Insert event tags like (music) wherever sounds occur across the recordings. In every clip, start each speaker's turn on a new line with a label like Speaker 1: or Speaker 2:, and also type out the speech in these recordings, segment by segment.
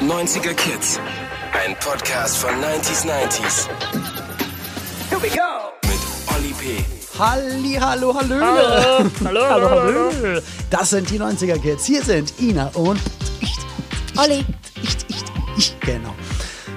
Speaker 1: 90er Kids. Ein Podcast von 90s 90s. Here we go. Mit Olli P.
Speaker 2: Halli, hallo.
Speaker 3: Hallo, hallo, hallo, hallo.
Speaker 2: Das sind die 90er Kids. Hier sind Ina und ich.
Speaker 3: Olli.
Speaker 2: Ich, ich, ich, genau.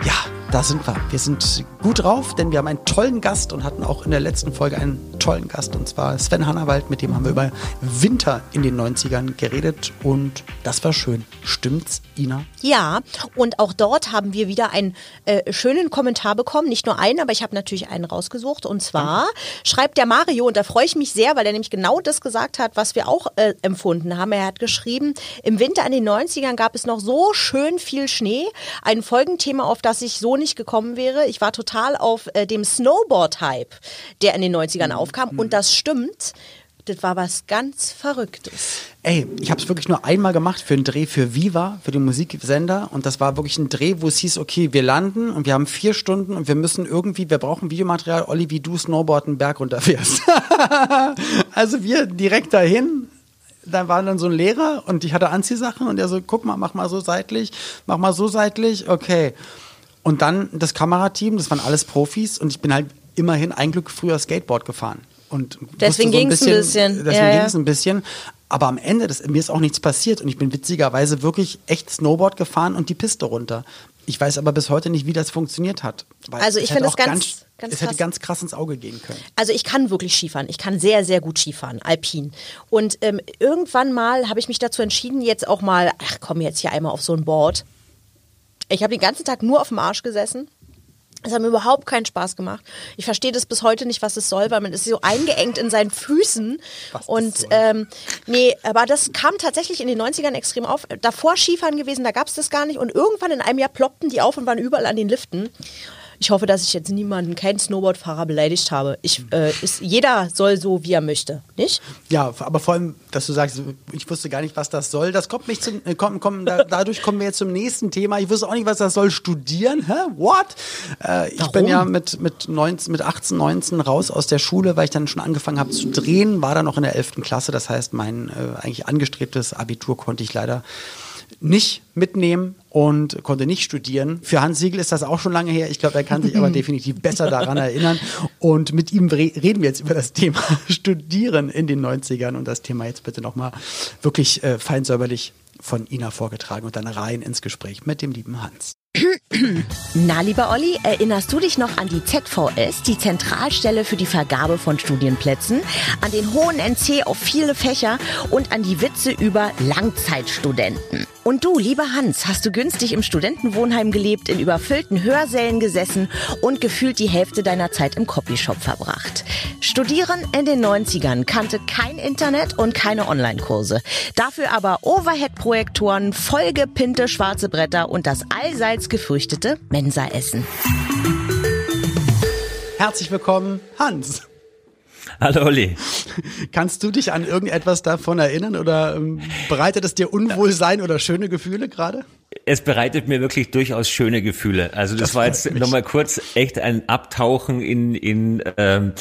Speaker 2: Ja, da sind wir. Wir sind gut drauf, denn wir haben einen tollen Gast und hatten auch in der letzten Folge einen tollen Gast und zwar Sven Hannawald, mit dem haben wir über Winter in den 90ern geredet und das war schön. Stimmt's, Ina?
Speaker 3: Ja, und auch dort haben wir wieder einen äh, schönen Kommentar bekommen. Nicht nur einen, aber ich habe natürlich einen rausgesucht. Und zwar schreibt der Mario, und da freue ich mich sehr, weil er nämlich genau das gesagt hat, was wir auch äh, empfunden haben. Er hat geschrieben, im Winter in den 90ern gab es noch so schön viel Schnee. Ein Folgenthema, auf das ich so nicht gekommen wäre. Ich war total auf äh, dem Snowboard-Hype, der in den 90ern aufkam. Und das stimmt. Das war was ganz Verrücktes.
Speaker 2: Ey, ich habe es wirklich nur einmal gemacht für einen Dreh für Viva, für den Musiksender. Und das war wirklich ein Dreh, wo es hieß, okay, wir landen und wir haben vier Stunden und wir müssen irgendwie, wir brauchen Videomaterial, Olli, wie du Snowboard einen Berg runterfährst. (laughs) also wir direkt dahin. Da war dann so ein Lehrer und ich hatte Anziehsachen und der so, guck mal, mach mal so seitlich, mach mal so seitlich, okay. Und dann das Kamerateam, das waren alles Profis und ich bin halt immerhin ein Glück früher Skateboard gefahren. Und
Speaker 3: Deswegen
Speaker 2: wusste
Speaker 3: ging's ein bisschen.
Speaker 2: Deswegen
Speaker 3: Ja, ja.
Speaker 2: ging es ein bisschen. Aber am Ende, das, mir ist auch nichts passiert und ich bin witzigerweise wirklich echt Snowboard gefahren und die Piste runter. Ich weiß aber bis heute nicht, wie das funktioniert hat. Weil
Speaker 3: Also ich
Speaker 2: es
Speaker 3: finde es
Speaker 2: auch
Speaker 3: ganz- ganz
Speaker 2: es hätte ganz krass ins Auge gehen können.
Speaker 3: Also ich kann wirklich Skifahren. Ich kann sehr, sehr gut Skifahren, alpin. Und ähm, irgendwann mal habe ich mich dazu entschieden, jetzt auch mal, ach komm, jetzt hier einmal auf so ein Board. Ich habe den ganzen Tag nur auf dem Arsch gesessen. Es hat mir überhaupt keinen Spaß gemacht. Ich verstehe das bis heute nicht, was es soll, weil man ist so eingeengt in seinen Füßen.
Speaker 2: Was
Speaker 3: Und
Speaker 2: soll.
Speaker 3: ähm, nee, aber das kam tatsächlich in den 90ern extrem auf. Davor Skifahren gewesen, da gab es das gar nicht. Und irgendwann in einem Jahr ploppten die auf und waren überall an den Liften. Ich hoffe, dass ich jetzt niemanden, keinen Snowboardfahrer beleidigt habe. Ich, äh, ist, jeder soll so, wie er möchte, nicht?
Speaker 2: Ja, aber vor allem, dass du sagst, ich wusste gar nicht, was das soll. Das kommt mich zum, äh, komm, komm, da, dadurch kommen wir jetzt zum nächsten Thema. Ich wusste auch nicht, was das soll. Studieren? Hä? What? Äh, ich bin ja mit, mit, 19, mit 18, 19 raus aus der Schule, weil ich dann schon angefangen habe zu drehen, war dann noch in der 11. Klasse. Das heißt, mein äh, eigentlich angestrebtes Abitur konnte ich leider nicht mitnehmen und konnte nicht studieren. Für Hans Siegel ist das auch schon lange her. Ich glaube, er kann sich aber (laughs) definitiv besser daran erinnern. Und mit ihm re reden wir jetzt über das Thema (laughs) Studieren in den 90ern und das Thema jetzt bitte nochmal wirklich äh, feinsäuberlich von Ina vorgetragen und dann rein ins Gespräch mit dem lieben Hans. (clears throat)
Speaker 3: Na, lieber Olli, erinnerst du dich noch an die ZVS, die Zentralstelle für die Vergabe von Studienplätzen, an den hohen NC auf viele Fächer und an die Witze über Langzeitstudenten? Und du, lieber Hans, hast du günstig im Studentenwohnheim gelebt, in überfüllten Hörsälen gesessen und gefühlt die Hälfte deiner Zeit im Copyshop verbracht. Studieren in den 90ern kannte kein Internet und keine Online-Kurse. Dafür aber Overhead-Projektoren, vollgepinte schwarze Bretter und das allseits gefürchtete Mensaessen.
Speaker 2: Herzlich willkommen, Hans.
Speaker 4: Hallo Olli.
Speaker 2: Kannst du dich an irgendetwas davon erinnern oder ähm, bereitet es dir Unwohlsein oder schöne Gefühle gerade?
Speaker 4: Es bereitet mir wirklich durchaus schöne Gefühle. Also das,
Speaker 2: Das
Speaker 4: war jetzt nochmal kurz echt ein Abtauchen in, in, ähm,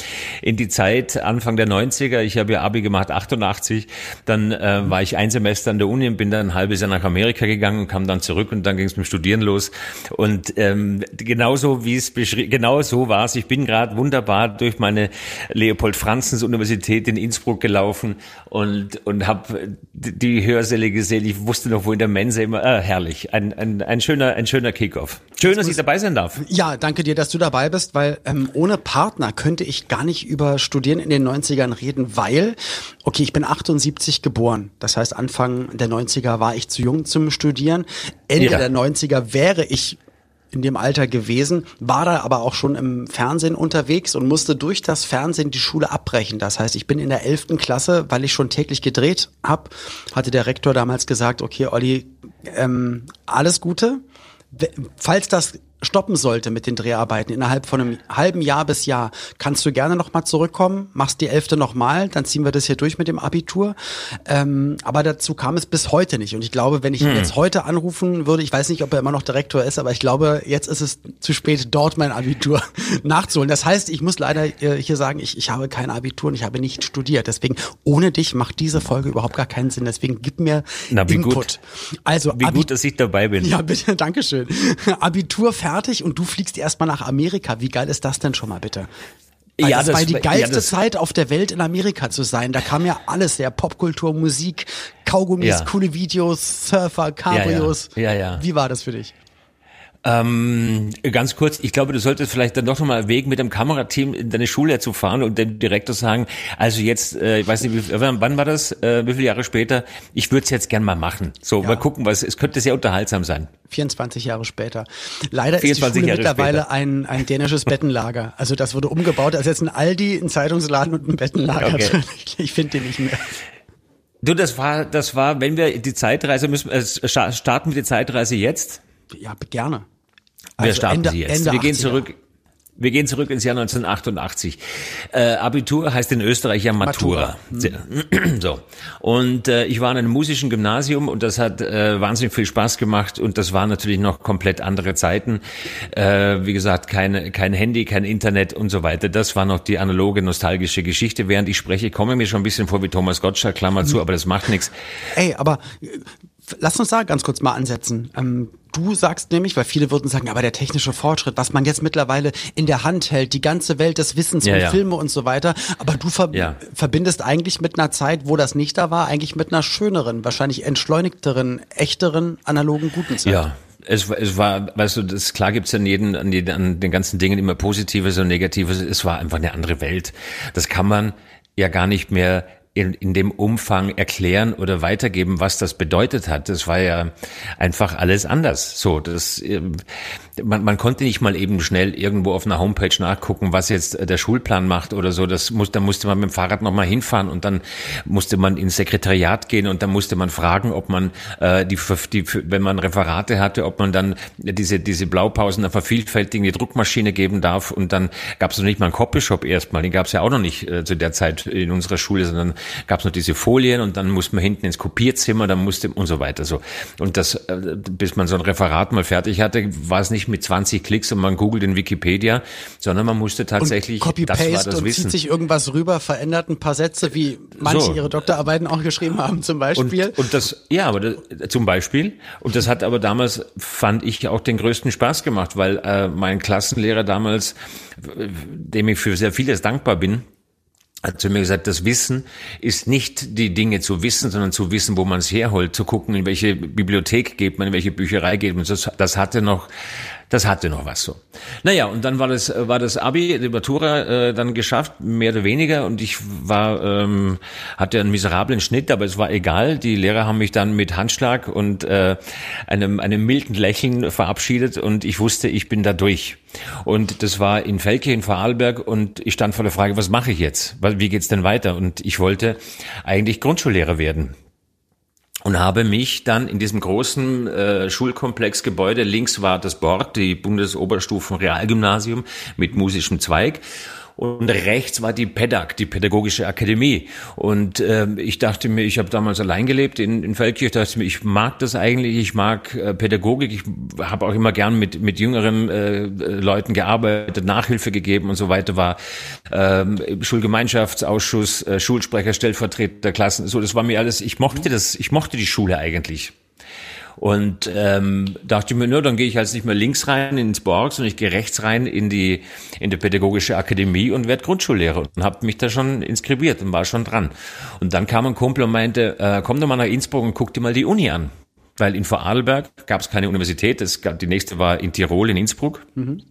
Speaker 4: in die Zeit Anfang der 90er. Ich habe ja Abi gemacht, 88. Dann äh, war ich ein Semester an der Uni und bin dann ein halbes Jahr nach Amerika gegangen und kam dann zurück und dann ging es mit Studieren los. Und ähm, genauso wie es beschrieben, genau so war es. Ich bin gerade wunderbar durch meine Leopold-Franzens-Universität in Innsbruck gelaufen und, und habe die Hörsäle gesehen. Ich wusste noch, wo in der Mensa immer, äh, herrlich. Ein, ein, ein schöner, ein schöner Kickoff. Schön, dass ich dabei sein darf.
Speaker 2: Ja, danke dir, dass du dabei bist, weil ähm, ohne Partner könnte ich gar nicht über Studieren in den 90ern reden, weil, okay, ich bin 78 geboren. Das heißt, Anfang der 90er war ich zu jung zum Studieren. Ende
Speaker 4: Ja.
Speaker 2: der 90er wäre ich in dem Alter gewesen, war da aber auch schon im Fernsehen unterwegs und musste durch das Fernsehen die Schule abbrechen. Das heißt, ich bin in der 11. Klasse, weil ich schon täglich gedreht habe, hatte der Rektor damals gesagt, okay, Olli, ähm, alles Gute. Falls das stoppen sollte mit den Dreharbeiten innerhalb von einem halben Jahr bis Jahr, kannst du gerne nochmal zurückkommen, machst die Elfte nochmal, dann ziehen wir das hier durch mit dem Abitur. Ähm, aber dazu kam es bis heute nicht. Und ich glaube, wenn ich ihn hm. jetzt heute anrufen würde, ich weiß nicht, ob er immer noch Direktor ist, aber ich glaube, jetzt ist es zu spät, dort mein Abitur (laughs) nachzuholen. Das heißt, ich muss leider äh, hier sagen, ich, ich habe kein Abitur und ich habe nicht studiert. Deswegen, ohne dich macht diese Folge überhaupt gar keinen Sinn. Deswegen gib mir
Speaker 4: Na, wie
Speaker 2: Input.
Speaker 4: Gut.
Speaker 2: Also,
Speaker 4: wie Abi gut, dass ich dabei bin.
Speaker 2: Ja, bitte, (laughs) Dankeschön. Abitur fertig und du fliegst erstmal nach Amerika. Wie geil ist das denn schon mal bitte? Weil ja, das, das war die geilste ja, Zeit auf der Welt in Amerika zu sein. Da kam ja alles, ja, Popkultur, Musik, Kaugummis, ja. coole Videos, Surfer, Cabrios.
Speaker 4: Ja. ja,
Speaker 2: Wie war das für dich?
Speaker 4: Ähm, ganz kurz, ich glaube, du solltest vielleicht dann doch nochmal erwägen, mit dem Kamerateam in deine Schule zu fahren und dem Direktor sagen, also jetzt, äh, ich weiß nicht, wie, wann war das, äh, wie viele Jahre später, ich würde es jetzt gern mal machen. So, ja. mal gucken, was, es könnte sehr unterhaltsam sein.
Speaker 2: 24 Jahre später. Leider 24 ist die Schule Jahre mittlerweile ein, ein dänisches Bettenlager. Also das wurde umgebaut, als jetzt ein Aldi, ein Zeitungsladen und ein Bettenlager. Okay. (laughs) Ich finde den nicht mehr.
Speaker 4: Du, das war, das war, wenn wir die Zeitreise müssen, äh, starten wir die Zeitreise jetzt?
Speaker 2: Ja, gerne.
Speaker 4: Also wir starten Ende, sie jetzt. Ende wir gehen zurück. Wir gehen zurück ins Jahr 1988. Äh, Abitur heißt in Österreich ja Matura. Matura. Hm. (clears throat) So. Und äh, ich war in einem musischen Gymnasium und das hat äh, wahnsinnig viel Spaß gemacht und das waren natürlich noch komplett andere Zeiten. Äh, wie gesagt, keine, kein Handy, kein Internet und so weiter. Das war noch die analoge, nostalgische Geschichte. Während ich spreche, komme mir schon ein bisschen vor wie Thomas Gottschalk, Klammer zu, hm. aber das macht nichts.
Speaker 2: Ey, aber Lass uns da ganz kurz mal ansetzen. Ähm, du sagst nämlich, weil viele würden sagen, aber der technische Fortschritt, was man jetzt mittlerweile in der Hand hält, die ganze Welt des Wissens ja, und ja. Filme und so weiter, aber du ver ja. verbindest eigentlich mit einer Zeit, wo das nicht da war, eigentlich mit einer schöneren, wahrscheinlich entschleunigteren, echteren, analogen, guten Zeit.
Speaker 4: Ja, es, es war, weißt du, das, klar gibt's an, jeden, an, jeden, an den ganzen Dingen immer Positives und Negatives. Es war einfach eine andere Welt. Das kann man ja gar nicht mehr in, in dem Umfang erklären oder weitergeben, was das bedeutet hat. Das war ja einfach alles anders. So, das, ähm, man, man konnte nicht mal eben schnell irgendwo auf einer Homepage nachgucken, was jetzt der Schulplan macht oder so. Das muss, da musste man mit dem Fahrrad nochmal hinfahren und dann musste man ins Sekretariat gehen und dann musste man fragen, ob man äh, die, die, wenn man Referate hatte, ob man dann diese diese Blaupausen der vervielfältigen die Druckmaschine geben darf und dann gab es noch nicht mal einen Copyshop erstmal, den gab es ja auch noch nicht äh, zu der Zeit in unserer Schule, sondern gab es noch diese Folien und dann musste man hinten ins Kopierzimmer, dann musste und so weiter so. Und das, äh, bis man so ein Referat mal fertig hatte, war es nicht mit 20 Klicks und man googelt in Wikipedia, sondern man musste tatsächlich,
Speaker 2: Copy das war das und Wissen. zieht sich irgendwas rüber, verändert ein paar Sätze, wie manche so. ihre Doktorarbeiten auch geschrieben haben zum Beispiel.
Speaker 4: Und, und das, ja, aber das, zum Beispiel. Und das hat aber damals, fand ich, auch den größten Spaß gemacht, weil äh, mein Klassenlehrer damals, dem ich für sehr vieles dankbar bin, hat zu mir gesagt, das Wissen ist nicht die Dinge zu wissen, sondern zu wissen, wo man es herholt, zu gucken, in welche Bibliothek geht man, in welche Bücherei geht man. Das, das hatte noch das hatte noch was so. Naja, und dann war das, war das Abi, die Matura äh, dann geschafft, mehr oder weniger. Und ich war, ähm, hatte einen miserablen Schnitt, aber es war egal. Die Lehrer haben mich dann mit Handschlag und äh, einem, einem milden Lächeln verabschiedet und ich wusste, ich bin da durch. Und das war in Felke in Vorarlberg und ich stand vor der Frage, was mache ich jetzt? Wie geht's denn weiter? Und ich wollte eigentlich Grundschullehrer werden und habe mich dann in diesem großen äh, Schulkomplexgebäude, links war das Bord, die Bundesoberstufen Realgymnasium mit musischem Zweig und rechts war die PEDAG, die Pädagogische Akademie. Und äh, ich dachte mir, ich habe damals allein gelebt in, in Feldkirch, dachte mir, ich mag das eigentlich, ich mag äh, Pädagogik, ich habe auch immer gern mit, mit jüngeren äh, Leuten gearbeitet, Nachhilfe gegeben und so weiter, war äh, Schulgemeinschaftsausschuss, äh, Schulsprecher, Stellvertreter, Klassen, so, das war mir alles, ich mochte das, ich mochte die Schule eigentlich. Und ähm, dachte ich mir, nur dann gehe ich jetzt nicht mehr links rein ins Borg, sondern ich gehe rechts rein in die in die pädagogische Akademie und werde Grundschullehrer und habe mich da schon inskribiert und war schon dran. Und dann kam ein Kumpel und meinte, äh, komm doch mal nach Innsbruck und guck dir mal die Uni an. Weil in Vorarlberg gab es keine Universität, es gab, die nächste war in Tirol, in Innsbruck. Mhm.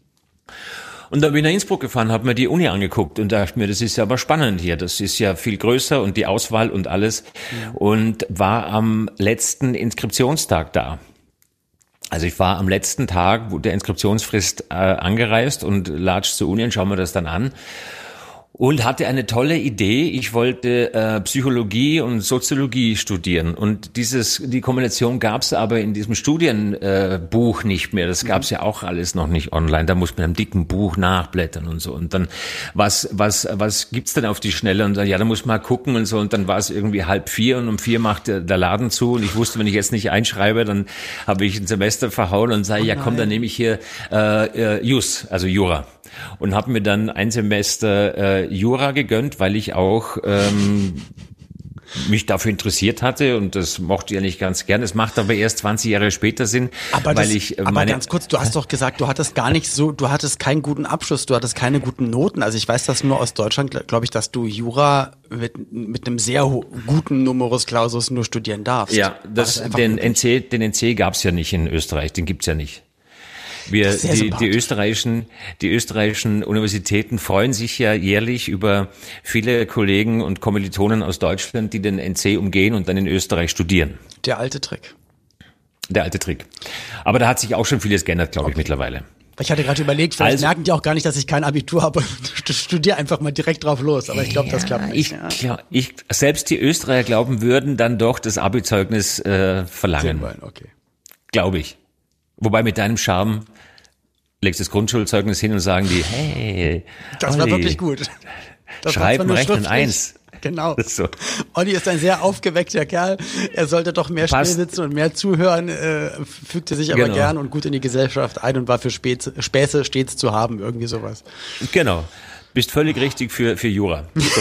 Speaker 4: Und da bin ich nach Innsbruck gefahren, habe mir die Uni angeguckt und dachte mir, das ist ja aber spannend hier. Das ist ja viel größer und die Auswahl und alles. Ja. Und war am letzten Inskriptionstag da. Also ich war am letzten Tag der Inskriptionsfrist äh, angereist und latsch zur Uni und schaue mir das dann an. Und hatte eine tolle Idee. Ich wollte äh, Psychologie und Soziologie studieren und dieses die Kombination gab es aber in diesem Studienbuch äh, nicht mehr. Das gab es ja auch alles noch nicht online. Da muss man einem dicken Buch nachblättern und so. Und dann was was was gibt's denn auf die Schnelle? Und dann, ja, da muss man gucken und so. Und dann war es irgendwie halb vier und um vier macht der, der Laden zu und ich wusste, wenn ich jetzt nicht einschreibe, dann habe ich ein Semester verhauen und sage, oh ja komm, dann nehme ich hier äh, äh, Jus, also Jura und habe mir dann ein Semester äh, Jura gegönnt, weil ich auch ähm, mich dafür interessiert hatte und das mochte ich ja nicht ganz gern. Es macht aber erst 20 Jahre später Sinn,
Speaker 2: aber
Speaker 4: weil
Speaker 2: das,
Speaker 4: ich
Speaker 2: äh, aber
Speaker 4: meine,
Speaker 2: ganz kurz, du hast doch gesagt, du hattest gar nicht so, du hattest keinen guten Abschluss, du hattest keine guten Noten. Also ich weiß das nur aus Deutschland, glaube ich, dass du Jura mit, mit einem sehr guten Numerus Clausus nur studieren darfst.
Speaker 4: Ja, das, das den NC, den NC gab's ja nicht in Österreich, den gibt's ja nicht. Wir, die, die, österreichischen, die österreichischen Universitäten freuen sich ja jährlich über viele Kollegen und Kommilitonen aus Deutschland, die den NC umgehen und dann in Österreich studieren.
Speaker 2: Der alte Trick.
Speaker 4: Der alte Trick. Aber da hat sich auch schon vieles geändert, glaube okay. ich, mittlerweile.
Speaker 2: Ich hatte gerade überlegt, vielleicht also, merken die auch gar nicht, dass ich kein Abitur habe. (laughs) Studiere einfach mal direkt drauf los. Aber ich glaube, ja, das klappt nicht.
Speaker 4: Ich, ja. glaub, ich, selbst die Österreicher glauben, würden dann doch das Abi-Zeugnis äh, verlangen. Okay. Glaube ich. Wobei mit deinem Charme legst das Grundschulzeugnis hin und sagen die, hey,
Speaker 2: das Olli, war wirklich gut.
Speaker 4: Das schreiben, rechnen eins.
Speaker 2: Genau. (laughs) So. Olli ist ein sehr aufgeweckter Kerl. Er sollte doch mehr Passt. still sitzen und mehr zuhören, äh, fügte sich aber genau. gern und gut in die Gesellschaft ein und war für Späße, Späße stets zu haben, irgendwie sowas.
Speaker 4: Genau. Bist völlig richtig für, für Jura. So. (laughs)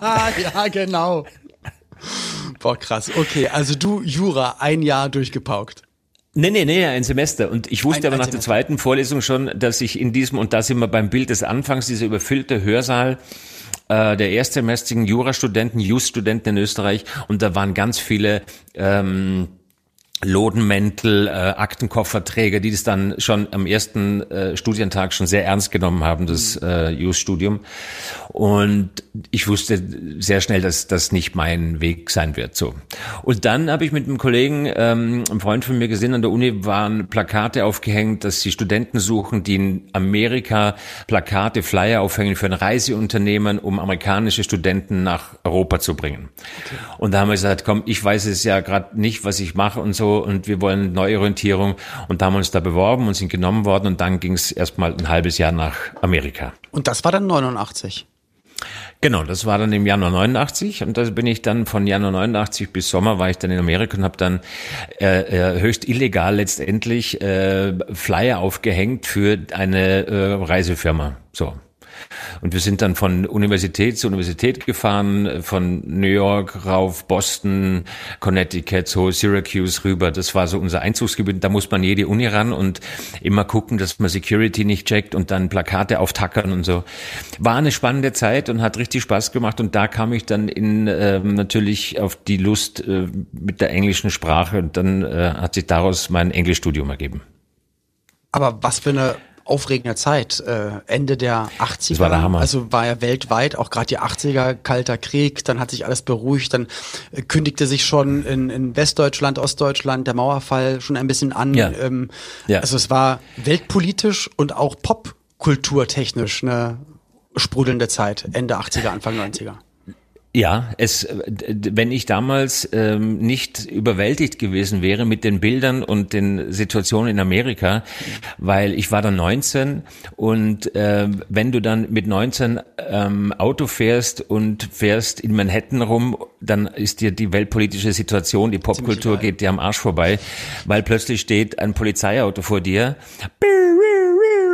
Speaker 2: ja, genau. Boah, krass. Okay, also du Jura ein Jahr durchgepaukt.
Speaker 4: Nee, nee, nee, ein Semester. Und ich wusste ein, aber nach der zweiten Vorlesung schon, dass ich in diesem, und da sind wir beim Bild des Anfangs, dieser überfüllte Hörsaal, äh, der erstsemestrigen Jurastudenten, Just-Studenten in Österreich, und da waren ganz viele ähm, Lodenmäntel, äh, Aktenkofferträger, die das dann schon am ersten äh, Studientag schon sehr ernst genommen haben, das äh, Just-Studium. Und ich wusste sehr schnell, dass das nicht mein Weg sein wird. So. Und dann habe ich mit einem Kollegen, ähm, einem Freund von mir gesehen, an der Uni waren Plakate aufgehängt, dass sie Studenten suchen, die in Amerika Plakate, Flyer aufhängen für ein Reiseunternehmen, um amerikanische Studenten nach Europa zu bringen. Okay. Und da haben wir gesagt, komm, ich weiß es ja gerade nicht, was ich mache und so und wir wollen Neuorientierung und da haben wir uns da beworben und sind genommen worden und dann ging es erstmal ein halbes Jahr nach Amerika.
Speaker 2: Und das war dann 89?
Speaker 4: Genau, das war dann im Januar 89 und da bin ich dann von Januar 89 bis Sommer war ich dann in Amerika und habe dann äh, äh, höchst illegal letztendlich äh, Flyer aufgehängt für eine äh, Reisefirma. So. Und wir sind dann von Universität zu Universität gefahren, von New York rauf, Boston, Connecticut, so Syracuse rüber. Das war so unser Einzugsgebiet. Da muss man jede Uni ran und immer gucken, dass man Security nicht checkt und dann Plakate auftackern und so. War eine spannende Zeit und hat richtig Spaß gemacht. Und da kam ich dann in äh, natürlich auf die Lust äh, mit der englischen Sprache und dann äh, hat sich daraus mein Englischstudium ergeben.
Speaker 2: Aber was für eine aufregender Zeit. Äh, Ende der 80er.
Speaker 4: Das war der Hammer.
Speaker 2: Also war ja weltweit, auch gerade die 80er, Kalter Krieg, dann hat sich alles beruhigt, dann äh, kündigte sich schon in, in Westdeutschland, Ostdeutschland der Mauerfall schon ein bisschen an. Ja. Ähm, ja. Also es war weltpolitisch und auch popkulturtechnisch eine sprudelnde Zeit, Ende 80er, Anfang 90er.
Speaker 4: Ja, es, wenn ich damals ähm, nicht überwältigt gewesen wäre mit den Bildern und den Situationen in Amerika, weil ich war dann 19 und äh, wenn du dann mit 19 ähm, Auto fährst und fährst in Manhattan rum, dann ist dir die weltpolitische Situation, die Popkultur geht dir am Arsch vorbei, weil plötzlich steht ein Polizeiauto vor dir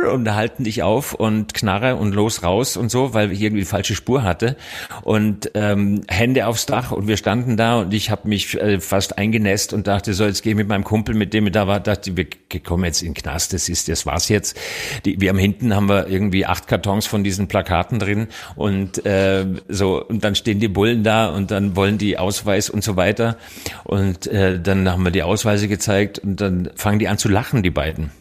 Speaker 4: und halten dich auf und knarre und los raus und so, weil ich irgendwie die falsche Spur hatte und ähm, Hände aufs Dach und wir standen da und ich habe mich äh, fast eingenässt und dachte, so jetzt gehe ich mit meinem Kumpel, mit dem ich da war, dachte, wir kommen jetzt in den Knast, das ist, das war's jetzt. Die, wir am hinten haben wir irgendwie acht Kartons von diesen Plakaten drin und äh, so und dann stehen die Bullen da und dann wollen die Ausweis und so weiter und äh, dann haben wir die Ausweise gezeigt und dann fangen die an zu lachen, die beiden.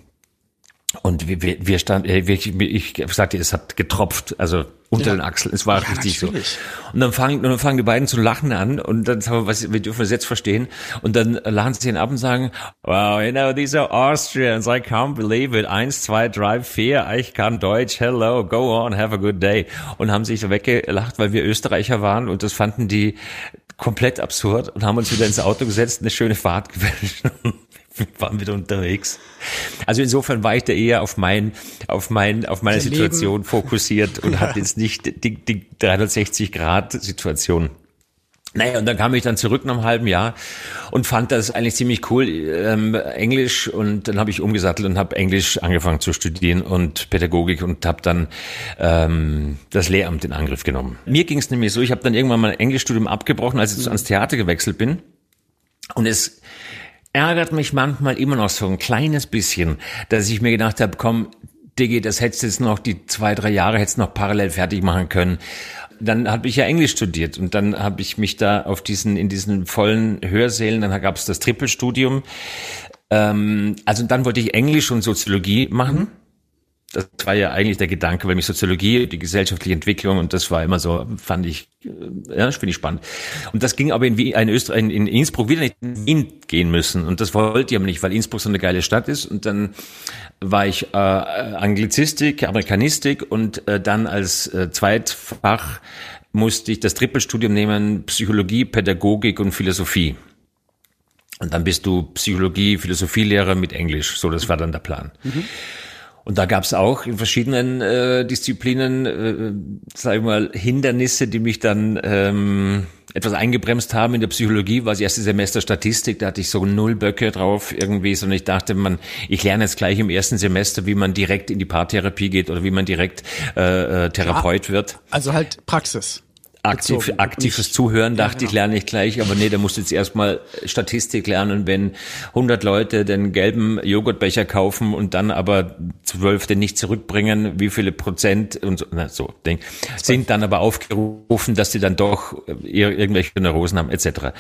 Speaker 4: Und wir, wir, wir standen, äh, ich, ich sagte, es hat getropft, also unter ja. den Achseln. Es war ja, richtig natürlich. so. Und dann fangen, dann fangen die beiden zu lachen an und dann sagen wir, was, wir dürfen das jetzt verstehen. Und dann lachen sie ihn ab und sagen, wow, you know, these are Austrians, I can't believe it. Eins, zwei, drei, vier, ich kann Deutsch, hello, go on, have a good day. Und haben sich weggelacht, weil wir Österreicher waren und das fanden die komplett absurd und haben uns wieder ins Auto gesetzt, eine schöne Fahrt (laughs) gewünscht (laughs) waren wieder unterwegs. Also insofern war ich da eher auf mein, auf mein, auf meine Ihr Situation Leben. fokussiert und ja. (laughs) hatte jetzt nicht die, die 360 Grad Situation. Naja, und dann kam ich dann zurück nach einem halben Jahr und fand das eigentlich ziemlich cool, ähm, Englisch. Und dann habe ich umgesattelt und habe Englisch angefangen zu studieren und Pädagogik und habe dann ähm, das Lehramt in Angriff genommen. Mir ging es nämlich so, ich habe dann irgendwann mein Englischstudium abgebrochen, als ich ans Theater gewechselt bin. Und es ärgert mich manchmal immer noch so ein kleines bisschen, dass ich mir gedacht habe, komm, Diggi, das hättest du jetzt noch die zwei, drei Jahre hättest noch parallel fertig machen können. Dann habe ich ja Englisch studiert und dann habe ich mich da auf diesen, in diesen vollen Hörsälen, dann gab es das Trippelstudium. Ähm, also dann wollte ich Englisch und Soziologie machen. Mhm das war ja eigentlich der Gedanke, weil mich Soziologie, die gesellschaftliche Entwicklung und das war immer so, fand ich, äh, ja, finde ich spannend. Und das ging aber in, in, Österreich, in, in Innsbruck wieder nicht in Wien gehen müssen und das wollte ich aber nicht, weil Innsbruck so eine geile Stadt ist und dann war ich äh, Anglizistik, Amerikanistik und äh, dann als äh, Zweitfach musste ich das Trippelstudium nehmen, Psychologie, Pädagogik und Philosophie. Und dann bist du Psychologie, Philosophielehrer mit Englisch. So, das war dann der Plan. Mhm. Und da gab es auch in verschiedenen äh, Disziplinen, äh, sag ich mal, Hindernisse, die mich dann ähm, etwas eingebremst haben. In der Psychologie war das erste Semester Statistik, da hatte ich so null Böcke drauf irgendwie, sondern ich dachte, man, ich lerne jetzt gleich im ersten Semester, wie man direkt in die Paartherapie geht oder wie man direkt äh, äh Therapeut ja, wird.
Speaker 2: Also halt Praxis
Speaker 4: aktiv, aktives Zuhören, dachte ja, genau. ich, lerne ich gleich, aber nee, da musst du jetzt erstmal Statistik lernen, wenn 100 Leute den gelben Joghurtbecher kaufen und dann aber zwölf den nicht zurückbringen, wie viele Prozent und so, na, so denk, sind dann aber aufgerufen, dass sie dann doch irgendwelche Neurosen haben, etc.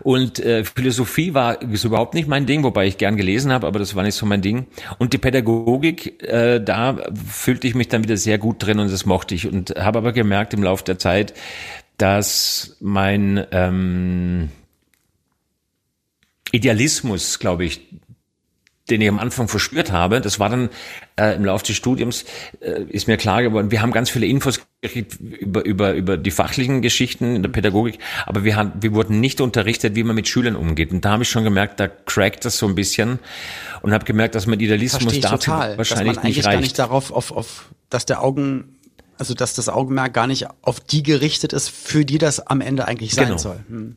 Speaker 4: Und äh, Philosophie war ist überhaupt nicht mein Ding, wobei ich gern gelesen habe, aber das war nicht so mein Ding. Und die Pädagogik, äh, da fühlte ich mich dann wieder sehr gut drin und das mochte ich und habe aber gemerkt im Laufe der Zeit, dass mein ähm, Idealismus, glaube ich, den ich am Anfang verspürt habe, das war dann äh, im Laufe des Studiums, äh, ist mir klar geworden, wir haben ganz viele Infos gekriegt über, über, über die fachlichen Geschichten in der Pädagogik, aber wir, haben, wir wurden nicht unterrichtet, wie man mit Schülern umgeht. Und da habe ich schon gemerkt, da crackt das so ein bisschen und habe gemerkt, dass mein Idealismus dafür total, wahrscheinlich dass man eigentlich nicht reicht. gar nicht
Speaker 2: darauf, auf, auf, dass der Augen also, dass das Augenmerk gar nicht auf die gerichtet ist, für die das am Ende eigentlich sein genau. soll. Hm.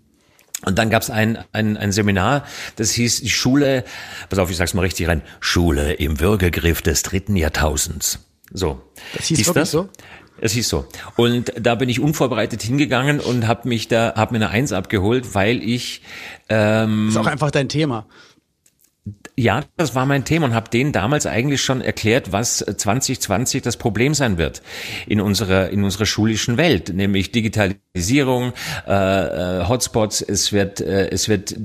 Speaker 4: Und dann gab es ein, ein, ein Seminar, das hieß die Schule, pass auf, ich sag's mal richtig rein, Schule im Würgegriff des dritten Jahrtausends. So.
Speaker 2: Das hieß, hieß wirklich das? so?
Speaker 4: Es hieß so. Und da bin ich unvorbereitet hingegangen und habe mich da, habe mir eine Eins abgeholt, weil ich
Speaker 2: ähm, ist auch einfach dein Thema.
Speaker 4: Ja, das war mein Thema und habe denen damals eigentlich schon erklärt, was 2020 das Problem sein wird in unserer in unserer schulischen Welt, nämlich Digitalisierung, äh, äh Hotspots. Es wird äh, es wird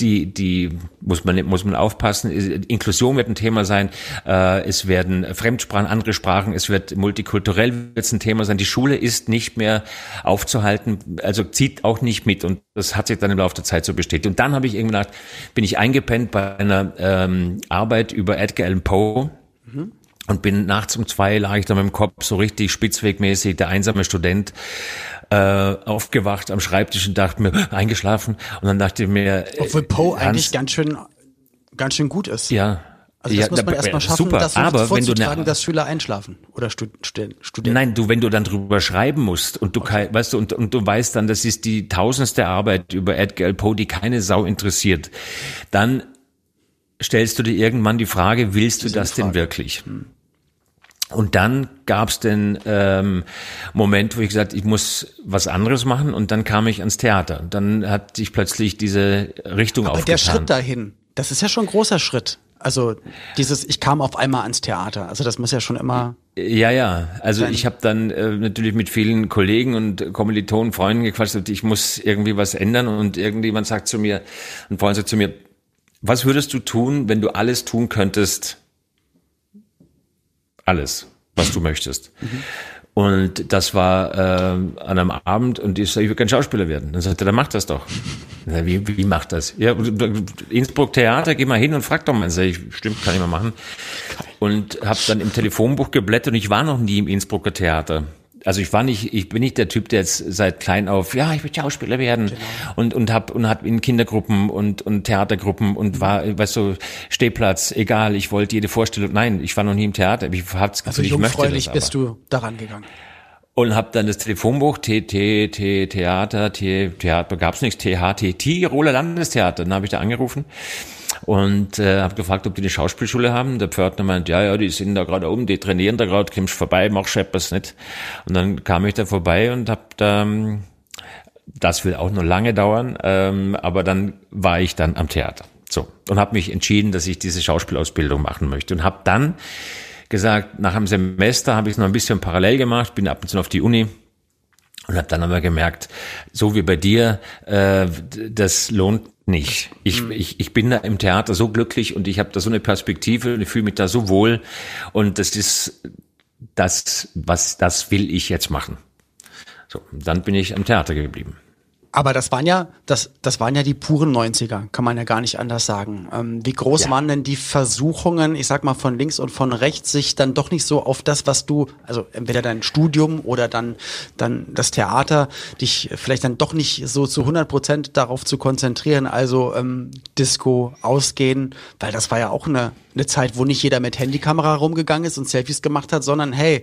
Speaker 4: die, die muss man, muss man aufpassen. Inklusion wird ein Thema sein. Äh, es werden Fremdsprachen, andere Sprachen. Es wird multikulturell wird ein Thema sein. Die Schule ist nicht mehr aufzuhalten, also zieht auch nicht mit. Und das hat sich dann im Laufe der Zeit so bestätigt. Und dann habe ich irgendwann gedacht, bin ich eingepennt bei einer ähm, Arbeit über Edgar Allan Poe. Mhm und bin nachts um zwei lag ich da mit dem Kopf so richtig spitzwegmäßig, der einsame Student, äh, aufgewacht am Schreibtisch und dachte mir, eingeschlafen. Und dann dachte ich mir.
Speaker 2: Obwohl Poe eigentlich ganz schön, ganz schön gut ist.
Speaker 4: Ja.
Speaker 2: Also das ja, muss man erstmal schaffen, super, das aber wenn du ne, dass Schüler einschlafen oder Stud Studenten.
Speaker 4: Nein, du, wenn du dann drüber schreiben musst und du okay. weißt du und, und du weißt dann, das ist die tausendste Arbeit über Edgar Poe, die keine Sau interessiert, dann stellst du dir irgendwann die Frage, willst du das denn wirklich? Hm. Und dann gab es den ähm, Moment, wo ich gesagt, ich muss was anderes machen und dann kam ich ans Theater. Dann hat sich plötzlich diese Richtung Aber aufgetan.
Speaker 2: der Schritt dahin, das ist ja schon ein großer Schritt. Also dieses, ich kam auf einmal ans Theater. Also das muss ja schon immer.
Speaker 4: Ja, ja. Also ich habe dann äh, natürlich mit vielen Kollegen und Kommilitonen, Freunden gequatscht, und ich muss irgendwie was ändern und irgendjemand sagt zu mir, ein Freund sagt zu mir, was würdest du tun, wenn du alles tun könntest, alles, was du möchtest. Mhm. Und das war äh, an einem Abend und ich sage, ich will kein Schauspieler werden. Dann sagte er, dann mach das doch. Sag, wie, wie macht das? Ja, Innsbruck Theater, geh mal hin und frag doch mal. Sag ich, stimmt, kann ich mal machen. Und habe dann im Telefonbuch geblättert und ich war noch nie im Innsbrucker Theater also ich war nicht, ich bin nicht der Typ, der jetzt seit klein auf, ja, ich will Schauspieler werden genau. und und hab und hab in Kindergruppen und und Theatergruppen und war, weißt du, Stehplatz, egal, ich wollte jede Vorstellung. Nein, ich war noch nie im Theater. Ich hab's
Speaker 2: also
Speaker 4: ich
Speaker 2: möchte das, bist du daran gegangen.
Speaker 4: Und hab dann das Telefonbuch T T T Theater T Theater gab's nichts T H T Tiroler Landestheater. Dann habe ich da angerufen und äh, habe gefragt, ob die eine Schauspielschule haben. Der Pförtner meint, ja, ja, die sind da gerade oben, die trainieren da gerade, kommst vorbei, mach scheppers nicht. Und dann kam ich da vorbei und hab da, ähm, das will auch noch lange dauern, ähm, aber dann war ich dann am Theater. So und habe mich entschieden, dass ich diese Schauspielausbildung machen möchte und habe dann gesagt, nach einem Semester habe ich es noch ein bisschen parallel gemacht, bin ab und zu auf die Uni und habe dann aber gemerkt, so wie bei dir, äh, das lohnt nicht. Ich, mhm. ich, ich bin da im Theater so glücklich und ich habe da so eine Perspektive und ich fühle mich da so wohl und das ist das, was das will ich jetzt machen. So, dann bin ich am Theater geblieben.
Speaker 2: Aber das waren ja, das, das waren ja die puren 90er, kann man ja gar nicht anders sagen. Ähm, wie groß ja. waren denn die Versuchungen, ich sag mal von links und von rechts, sich dann doch nicht so auf das, was du, also entweder dein Studium oder dann, dann das Theater, dich vielleicht dann doch nicht so zu 100 Prozent darauf zu konzentrieren, also ähm, Disco, Ausgehen, weil das war ja auch eine, eine Zeit, wo nicht jeder mit Handykamera rumgegangen ist und Selfies gemacht hat, sondern hey,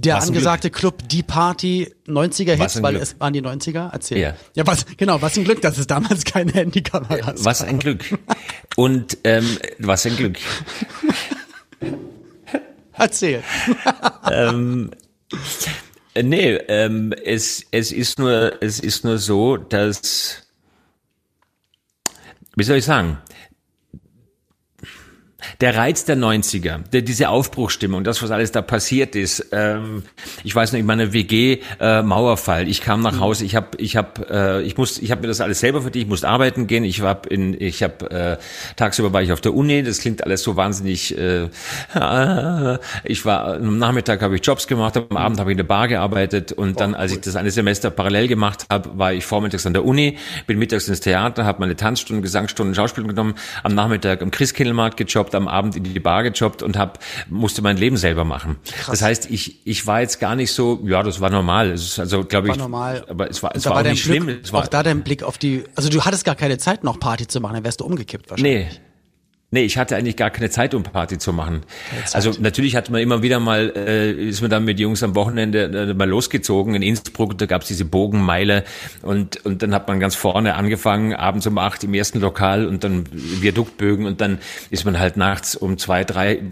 Speaker 2: der was angesagte Club, die Party, 90er Hits, weil Glück. es waren die 90er. Erzähl. Ja. ja, was, genau, was ein Glück, dass es damals keine Handykameras
Speaker 4: Was ein Glück. Und ähm, was ein Glück.
Speaker 2: Erzähl.
Speaker 4: ähm, nee, ähm, es, es ist nur, es ist nur so, dass, wie soll ich sagen, der Reiz der 90er, der, diese Aufbruchstimmung, das, was alles da passiert ist. Ähm, ich weiß noch, in meiner WG äh, Mauerfall. Ich kam nach mhm. Hause, ich habe, ich habe, äh, ich muss, ich habe mir das alles selber verdient. Ich musste arbeiten gehen. Ich war in, ich habe äh, tagsüber war ich auf der Uni. Das klingt alles so wahnsinnig. Äh, (laughs) ich war am Nachmittag habe ich Jobs gemacht, am Abend habe ich in der Bar gearbeitet und dann, als ich das eine Semester parallel gemacht habe, war ich vormittags an der Uni, bin mittags ins Theater, habe meine Tanzstunden, Gesangsstunden, Schauspiel genommen, am Nachmittag am Christkindlmarkt gejobbt, am Abend in die Bar gejobbt und hab, musste mein Leben selber machen. Krass. Das heißt, ich, ich war jetzt gar nicht so, ja, das war normal. Es ist also, glaube ich, war
Speaker 2: normal.
Speaker 4: aber es war, es war, war auch nicht
Speaker 2: Blick,
Speaker 4: schlimm. Es war,
Speaker 2: auch da dein Blick auf die, also du hattest gar keine Zeit noch Party zu machen, dann wärst du umgekippt wahrscheinlich.
Speaker 4: Nee. Nee, ich hatte eigentlich gar keine Zeit, um Party zu machen. Also natürlich hat man immer wieder mal, äh, ist man dann mit Jungs am Wochenende äh, mal losgezogen. In Innsbruck, da gab's diese Bogenmeile und, und dann hat man ganz vorne angefangen, abends um acht im ersten Lokal und dann Viaduktbögen und dann ist man halt nachts um zwei, drei,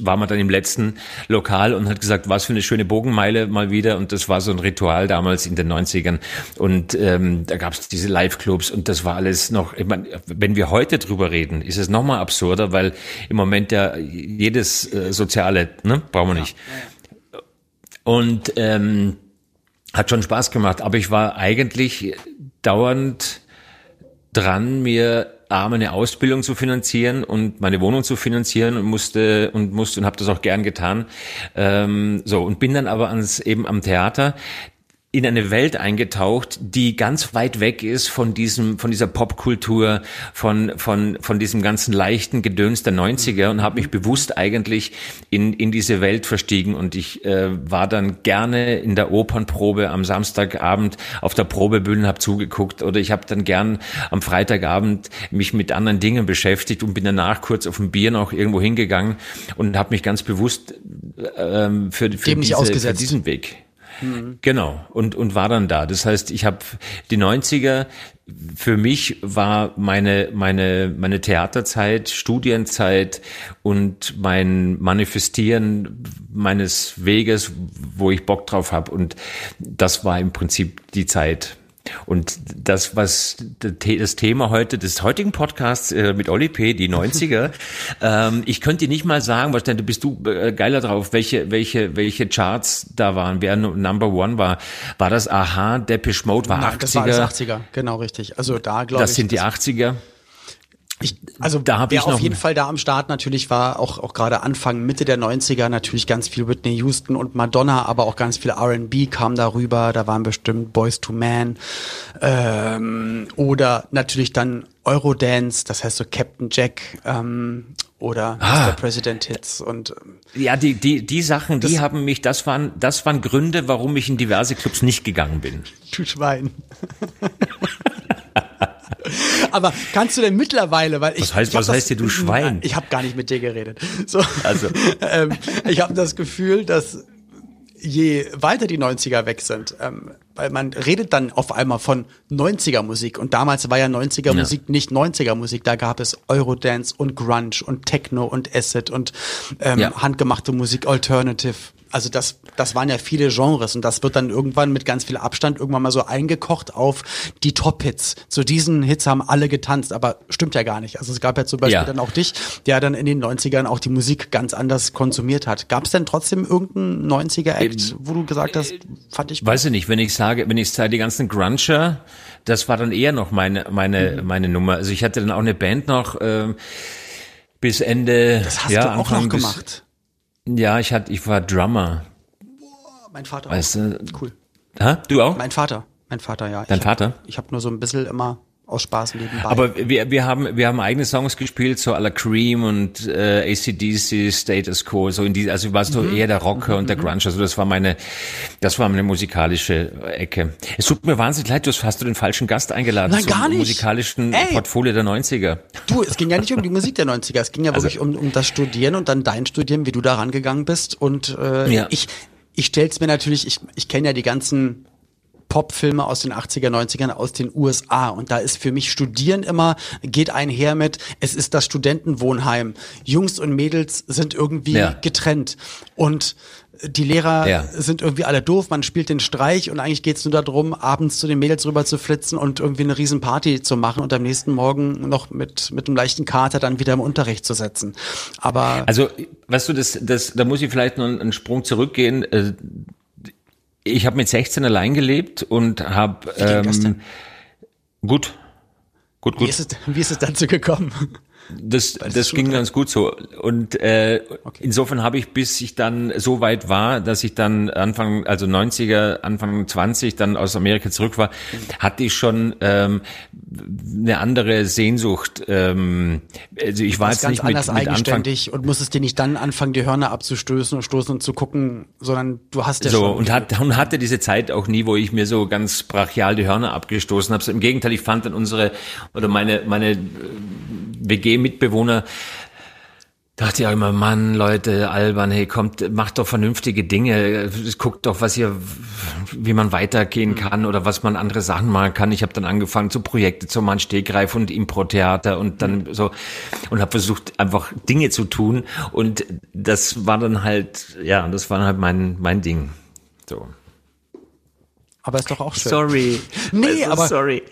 Speaker 4: war man dann im letzten Lokal und hat gesagt, was für eine schöne Bogenmeile mal wieder. Und das war so ein Ritual damals in den 90ern und ähm, da gab's diese Live-Clubs und das war alles noch, ich mein, wenn wir heute drüber reden, ist es nochmal absurd absurder, weil im Moment ja jedes äh, Soziale, ne, brauchen wir nicht. Und ähm, hat schon Spaß gemacht, aber ich war eigentlich dauernd dran, mir A, meine Ausbildung zu finanzieren und meine Wohnung zu finanzieren und musste und musste und habe das auch gern getan. Ähm, so und bin dann aber ans eben am Theater in eine Welt eingetaucht, die ganz weit weg ist von diesem, von dieser Popkultur, von, von, von diesem ganzen leichten Gedöns der 90er und habe mich bewusst eigentlich in, in diese Welt verstiegen. Und ich äh, war dann gerne in der Opernprobe am Samstagabend auf der Probebühne, habe zugeguckt oder ich habe dann gern am Freitagabend mich mit anderen Dingen beschäftigt und bin danach kurz auf ein Bier noch irgendwo hingegangen und habe mich ganz bewusst äh, für, für, diese, für diesen Weg Mhm. Genau, und, und war dann da. Das heißt, ich habe die 90er, für mich war meine, meine, meine Theaterzeit, Studienzeit und mein Manifestieren meines Weges, wo ich Bock drauf habe. Und das war im Prinzip die Zeit, und das, was das Thema heute des heutigen Podcasts äh, mit Oli P., die 90er, (laughs) ähm, ich könnte dir nicht mal sagen, was denn, du bist du äh, geiler drauf, welche, welche, welche Charts da waren, wer Number One war. War das Aha, Depeche Mode war Nein, 80er? Das war
Speaker 2: das 80er, genau richtig. Also da glaube ich.
Speaker 4: Das sind die 80er.
Speaker 2: Ich, also da habe ich auf jeden Fall da am Start natürlich war auch auch gerade Anfang Mitte der 90er natürlich ganz viel Whitney Houston und Madonna, aber auch ganz viel R&B kam darüber. Da waren bestimmt Boys to Man ähm, oder natürlich dann Eurodance, das heißt so Captain Jack ähm, oder ah. Mr. President Hits und ähm,
Speaker 4: ja die die die Sachen, die haben mich, das waren das waren Gründe, warum ich in diverse Clubs nicht gegangen bin.
Speaker 2: Du Schwein. (laughs) (laughs) Aber kannst du denn mittlerweile, weil ich.
Speaker 4: Was heißt,
Speaker 2: ich
Speaker 4: was heißt hier, du Schwein?
Speaker 2: Ich habe gar nicht mit dir geredet. So, also. (laughs) ähm, ich habe das Gefühl, dass je weiter die 90er weg sind, ähm, weil man redet dann auf einmal von 90er Musik und damals war ja 90er ja. Musik nicht 90er Musik, da gab es Eurodance und Grunge und Techno und Acid und ähm, ja. handgemachte Musik Alternative also das, das waren ja viele Genres und das wird dann irgendwann mit ganz viel Abstand irgendwann mal so eingekocht auf die Top-Hits. Zu diesen Hits haben alle getanzt, aber stimmt ja gar nicht. Also es gab ja zum Beispiel ja. dann auch dich, der dann in den 90ern auch die Musik ganz anders konsumiert hat. Gab es denn trotzdem irgendeinen 90er-Act, wo du gesagt hast, fand ich
Speaker 4: gut? Weiß ich nicht, wenn ich sage, wenn ich sage, die ganzen Gruncher, das war dann eher noch meine, meine, mhm. meine Nummer. Also ich hatte dann auch eine Band noch, äh, bis Ende.
Speaker 2: Das hast
Speaker 4: ja,
Speaker 2: du auch Anfang noch gemacht.
Speaker 4: Ja, ich hatte, ich war Drummer.
Speaker 2: Boah, mein Vater
Speaker 4: weißt
Speaker 2: auch. Du? Cool.
Speaker 4: Ha? Du auch?
Speaker 2: Mein Vater. Mein Vater, ja.
Speaker 4: Dein ich Vater?
Speaker 2: Hab, ich habe nur so ein bisschen immer aus Spaß nebenbei.
Speaker 4: Aber wir, wir haben wir haben eigene Songs gespielt, so à la Cream und äh, ACDC, Status Quo, so in die, also war so mhm. eher der Rocker mhm. und der mhm. Grunge. Also das war meine, das war meine musikalische Ecke. Es tut mir wahnsinnig leid, du hast du den falschen Gast eingeladen
Speaker 2: Nein, gar nicht.
Speaker 4: musikalischen Ey. Portfolio der 90er.
Speaker 2: Du, es ging ja nicht um die Musik der 90er, es ging ja also, wirklich um, um das Studieren und dann dein Studieren, wie du da rangegangen bist. Und äh, ja. ich, ich stell's mir natürlich, ich, ich kenne ja die ganzen Popfilme aus den 80er, 90ern aus den USA. Und da ist für mich Studieren immer, geht einher mit, es ist das Studentenwohnheim. Jungs und Mädels sind irgendwie ja. getrennt. Und die Lehrer ja. sind irgendwie alle doof, man spielt den Streich und eigentlich geht's nur darum, abends zu den Mädels rüber zu flitzen und irgendwie eine riesen Party zu machen und am nächsten Morgen noch mit, mit einem leichten Kater dann wieder im Unterricht zu setzen. Aber.
Speaker 4: Also, weißt du, das, das, da muss ich vielleicht noch einen Sprung zurückgehen. Ich habe mit 16 allein gelebt und habe ähm, gut, gut, gut.
Speaker 2: Wie ist es, wie ist es dazu gekommen?
Speaker 4: Das, das, das ging ganz gut so. Und äh, okay. insofern habe ich, bis ich dann so weit war, dass ich dann Anfang, also 90er, Anfang 20 dann aus Amerika zurück war, hatte ich schon ähm, eine andere Sehnsucht. Ähm, also ich war jetzt
Speaker 2: ganz
Speaker 4: nicht
Speaker 2: anders
Speaker 4: mit, mit
Speaker 2: eigenständig Anfang, und musstest dir nicht dann anfangen, die Hörner abzustößen und stoßen und zu gucken, sondern du hast ja
Speaker 4: so
Speaker 2: schon.
Speaker 4: Und, hat, und hatte diese Zeit auch nie, wo ich mir so ganz brachial die Hörner abgestoßen habe. Im Gegenteil, ich fand dann unsere oder meine meine WG-Mitbewohner dachte ja immer, Mann, Leute, albern, hey, kommt, macht doch vernünftige Dinge, guckt doch, was ihr, wie man weitergehen mhm. kann oder was man andere Sachen machen kann. Ich habe dann angefangen zu Projekte zu machen, Stegreif und Impro-Theater und dann mhm. so und habe versucht einfach Dinge zu tun und das war dann halt, ja, das war halt mein mein Ding. So.
Speaker 2: Aber ist doch auch schön.
Speaker 4: Sorry.
Speaker 2: Nee, also, aber
Speaker 4: sorry.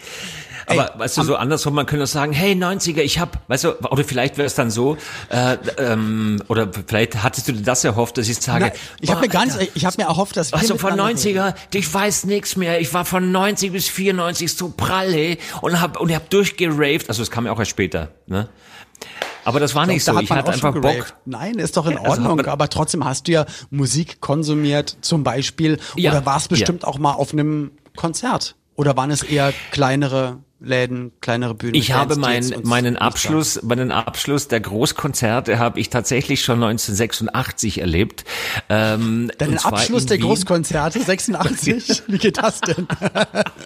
Speaker 4: Aber Ey, weißt du, so andersrum, man könnte auch sagen, hey, 90er, ich hab, weißt du, oder vielleicht wäre es dann so, äh, ähm, oder vielleicht hattest du dir das erhofft, dass ich sage, Nein,
Speaker 2: ich habe mir ganz, ich habe mir erhofft, dass wir
Speaker 4: Also von 90er, reden. ich weiß nichts mehr, ich war von 90 bis 94 so prall, und hab, und ich hab durchgeraved, also das kam ja auch erst später, ne? Aber das war nicht glaub, so. ich hatte einfach Bock.
Speaker 2: Nein, ist doch in ja, also Ordnung. aber trotzdem hast du ja Musik konsumiert, zum Beispiel. Ja, oder warst bestimmt ja. auch mal auf einem Konzert. Oder waren es eher kleinere Läden, kleinere Bühnen.
Speaker 4: Ich habe mein, meinen Abschluss, meinen Abschluss der Großkonzerte habe ich tatsächlich schon 1986 erlebt.
Speaker 2: Ähm, Deinen Abschluss der Wien. Großkonzerte 86? (laughs) Wie geht das denn?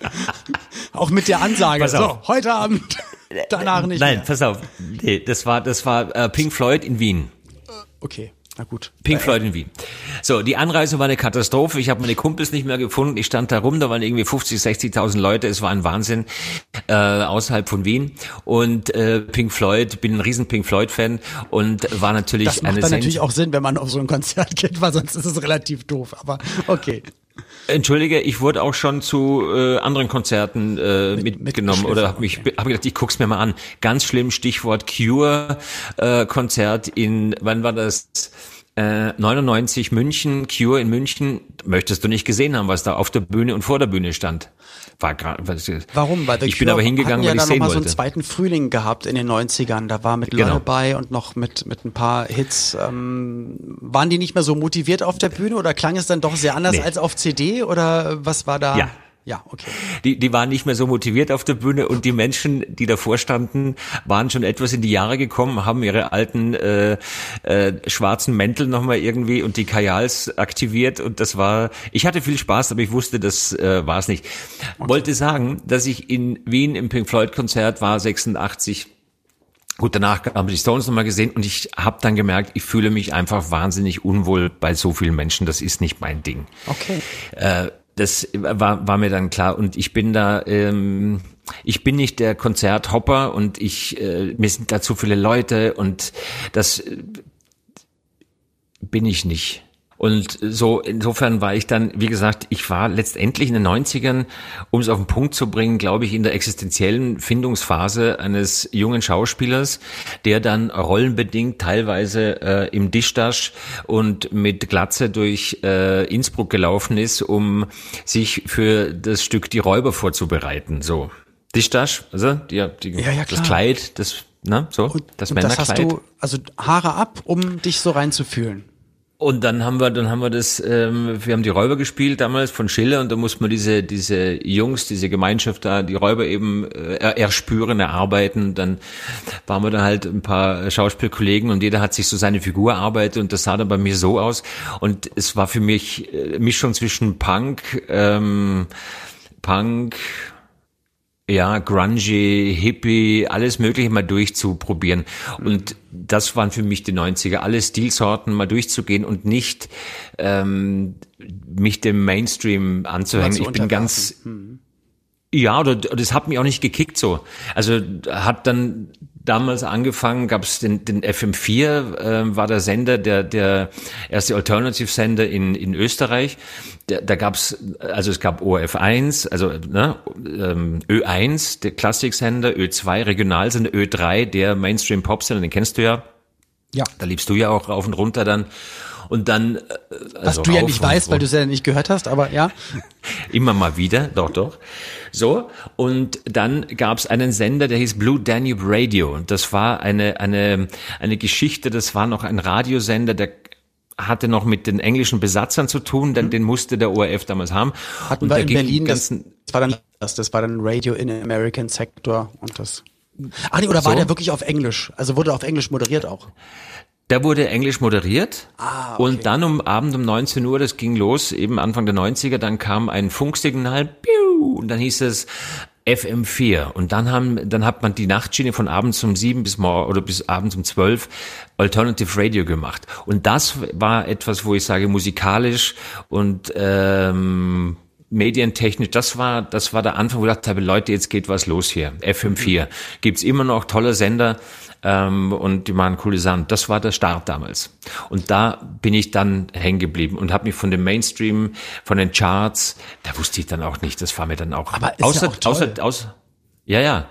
Speaker 2: (laughs) Auch mit der Ansage. So, heute Abend. Danach nicht.
Speaker 4: Nein,
Speaker 2: mehr.
Speaker 4: pass auf. Nee, das war, das war äh, Pink Floyd in Wien.
Speaker 2: Okay. Na gut.
Speaker 4: Pink Floyd in Wien. So, die Anreise war eine Katastrophe. Ich habe meine Kumpels nicht mehr gefunden. Ich stand da rum, da waren irgendwie 50, 60.000 Leute. Es war ein Wahnsinn äh, außerhalb von Wien. Und äh, Pink Floyd, bin ein riesen Pink Floyd-Fan und war natürlich
Speaker 2: das macht
Speaker 4: eine
Speaker 2: dann natürlich auch Sinn, wenn man auf so ein Konzert (laughs) geht, weil sonst ist es relativ doof. Aber okay.
Speaker 4: Entschuldige, ich wurde auch schon zu äh, anderen Konzerten äh, mit, mitgenommen oder habe mich hab gedacht, ich guck's mir mal an. Ganz schlimm, Stichwort Cure äh, Konzert in wann war das? Äh, 99 München, Cure in München, möchtest du nicht gesehen haben, was da auf der Bühne und vor der Bühne stand. War grad, was,
Speaker 2: Warum?
Speaker 4: Weil ich Cure bin aber hingegangen, weil
Speaker 2: ja
Speaker 4: ich sehen wollte.
Speaker 2: so einen zweiten Frühling gehabt in den 90ern. Da war mit genau. Lullaby und noch mit, mit ein paar Hits. Ähm, waren die nicht mehr so motiviert auf der Bühne oder klang es dann doch sehr anders nee. als auf CD oder was war da?
Speaker 4: Ja,
Speaker 2: ja, okay.
Speaker 4: Die, die waren nicht mehr so motiviert auf der Bühne und die Menschen, die davor standen, waren schon etwas in die Jahre gekommen, haben ihre alten äh, äh, schwarzen Mäntel nochmal irgendwie und die Kajals aktiviert und das war, ich hatte viel Spaß, aber ich wusste, das äh, war es nicht. Okay. Wollte sagen, dass ich in Wien im Pink Floyd Konzert war, 86, Gut, danach haben die Stones nochmal gesehen und ich habe dann gemerkt, ich fühle mich einfach wahnsinnig unwohl bei so vielen Menschen. Das ist nicht mein Ding.
Speaker 2: Okay.
Speaker 4: Äh, das war, war mir dann klar. Und ich bin da, ähm, ich bin nicht der Konzerthopper und ich, äh, mir sind da zu viele Leute und das äh, bin ich nicht. Und so, insofern war ich dann, wie gesagt, ich war letztendlich in den 90ern, um es auf den Punkt zu bringen, glaube ich, in der existenziellen Findungsphase eines jungen Schauspielers, der dann rollenbedingt teilweise äh, im Dischtasch und mit Glatze durch äh, Innsbruck gelaufen ist, um sich für das Stück Die Räuber vorzubereiten. So. Dischtasch, also die, die,
Speaker 2: ja, ja,
Speaker 4: das Kleid, das, ne, so,
Speaker 2: und,
Speaker 4: das
Speaker 2: und
Speaker 4: Männerkleid.
Speaker 2: Das hast du, also Haare ab, um dich so reinzufühlen.
Speaker 4: Und dann haben wir, dann haben wir das, ähm, wir haben die Räuber gespielt damals von Schiller und da muss man diese, diese Jungs, diese Gemeinschaft da, die Räuber eben äh, erspüren, erarbeiten. Dann waren wir dann halt ein paar Schauspielkollegen und jeder hat sich so seine Figur erarbeitet und das sah dann bei mir so aus. Und es war für mich äh, Mischung zwischen Punk, ähm, Punk, ja, grungy, hippie, alles mögliche mal durchzuprobieren. Und das waren für mich die 90er, alle Stilsorten mal durchzugehen und nicht ähm, mich dem Mainstream anzuhängen. Ich bin ganz... Hm. Ja, oder das hat mich auch nicht gekickt so. Also hat dann damals angefangen, gab es den, den FM4, äh, war der Sender, der, der erste Alternative-Sender in, in Österreich. Da, da gab es, also es gab ORF1, also ne, ähm, Ö1, der Klassiksender, Ö2, Regionalsender, Ö3, der Mainstream-Pop-Sender, den kennst du ja.
Speaker 2: Ja.
Speaker 4: Da liebst du ja auch rauf und runter dann. Und dann. Äh,
Speaker 2: also Was du ja nicht weißt, weil du es ja nicht gehört hast, aber ja. (laughs)
Speaker 4: Immer mal wieder, doch, doch. So, und dann gab es einen Sender, der hieß Blue Danube Radio. Und das war eine, eine, eine Geschichte, das war noch ein Radiosender, der hatte noch mit den englischen Besatzern zu tun, denn mhm. den musste der ORF damals haben.
Speaker 2: Hatten und wir in Berlin, das, das, war dann das, das war dann Radio in American Sector und das. Ah, nee, oder so. war der wirklich auf Englisch? Also wurde auf Englisch moderiert auch?
Speaker 4: Der wurde englisch moderiert.
Speaker 2: Ah, okay.
Speaker 4: und dann um Abend um 19 Uhr, das ging los, eben Anfang der 90er, dann kam ein Funksignal, piu, und dann hieß es FM4 und dann haben dann hat man die Nachtschiene von abends um sieben bis morgen oder bis abends um zwölf Alternative Radio gemacht. Und das war etwas, wo ich sage musikalisch und ähm, medientechnisch, das war, das war der Anfang, wo ich dachte, Leute, jetzt geht was los hier. FM4. Mhm. Gibt's immer noch tolle Sender, ähm, und die machen coole Sachen. Das war der Start damals. Und da bin ich dann hängen geblieben und habe mich von dem Mainstream, von den Charts, da wusste ich dann auch nicht, das war mir dann auch.
Speaker 2: Aber ist außer, ja auch toll. außer,
Speaker 4: außer, ja, ja.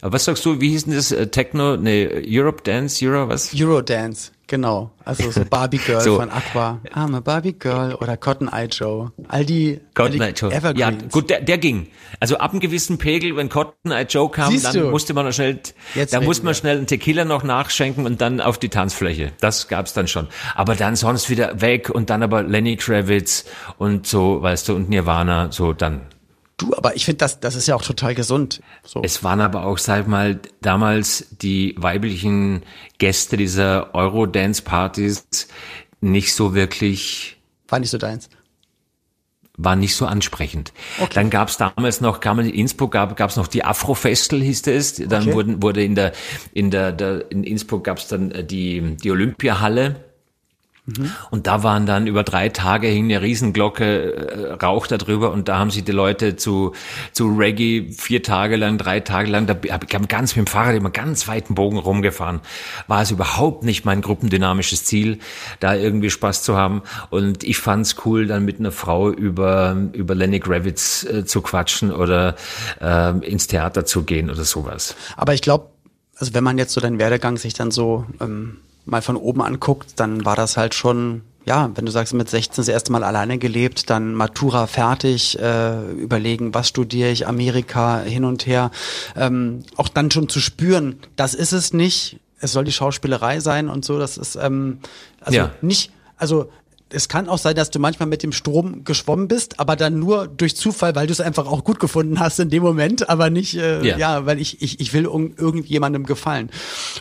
Speaker 4: Aber was sagst du, wie hieß denn das? Äh, Techno, nee, Europe Dance, Euro, was?
Speaker 2: Eurodance. Genau, also so Barbie Girl so. von Aqua, I'm a Barbie Girl oder Cotton Eye Joe. All die,
Speaker 4: Cotton
Speaker 2: all
Speaker 4: die Joe. Evergreens. Ja, gut, der, der ging. Also ab einem gewissen Pegel, wenn Cotton Eye Joe kam, Siehst dann du? musste man noch schnell, Jetzt da musste man schnell einen Tequila noch nachschenken und dann auf die Tanzfläche. Das gab's dann schon. Aber dann sonst wieder weg und dann aber Lenny Kravitz und so, weißt du, und Nirvana, so dann
Speaker 2: Du, aber ich finde, das, das ist ja auch total gesund. So.
Speaker 4: Es waren aber auch, sag mal, damals die weiblichen Gäste dieser Eurodance-Partys nicht so wirklich.
Speaker 2: War nicht so deins
Speaker 4: war nicht so ansprechend. Okay. Dann gab es damals noch, kam in Innsbruck gab es noch die Afro-Festel, hieß es. Dann okay. wurden, wurde in der in der, der in Innsbruck gab es dann äh, die die Olympiahalle Mhm. Und da waren dann über drei Tage hing eine Riesenglocke, äh, Rauch darüber und da haben sich die Leute zu, zu Reggae vier Tage lang, drei Tage lang, da habe ich ganz mit dem Fahrrad immer ganz weiten Bogen rumgefahren. War es überhaupt nicht mein gruppendynamisches Ziel, da irgendwie Spaß zu haben. Und ich fand's cool, dann mit einer Frau über, über Lenny Gravitz äh, zu quatschen oder äh, ins Theater zu gehen oder sowas.
Speaker 2: Aber ich glaube, also wenn man jetzt so deinen Werdegang sich dann so ähm mal von oben anguckt, dann war das halt schon ja, wenn du sagst, mit 16 das erste Mal alleine gelebt, dann Matura fertig, äh, überlegen, was studiere ich, Amerika hin und her, ähm, auch dann schon zu spüren, das ist es nicht, es soll die Schauspielerei sein und so, das ist ähm, also ja. nicht, also es kann auch sein, dass du manchmal mit dem Strom geschwommen bist, aber dann nur durch Zufall, weil du es einfach auch gut gefunden hast in dem Moment, aber nicht, äh, ja. ja, weil ich, ich, ich will irgendjemandem gefallen.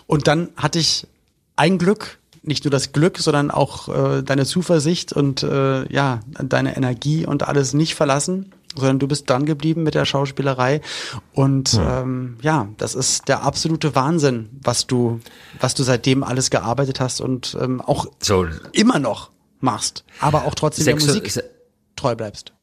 Speaker 2: Und dann hatte ich ein Glück, nicht nur das Glück, sondern auch äh, deine Zuversicht und äh, ja, deine Energie und alles nicht verlassen, sondern du bist dran geblieben mit der Schauspielerei. Und ja. Ähm, ja, das ist der absolute Wahnsinn, was du, was du seitdem alles gearbeitet hast und ähm, auch so. immer noch machst, aber auch trotzdem Sechs, der Musik treu bleibst.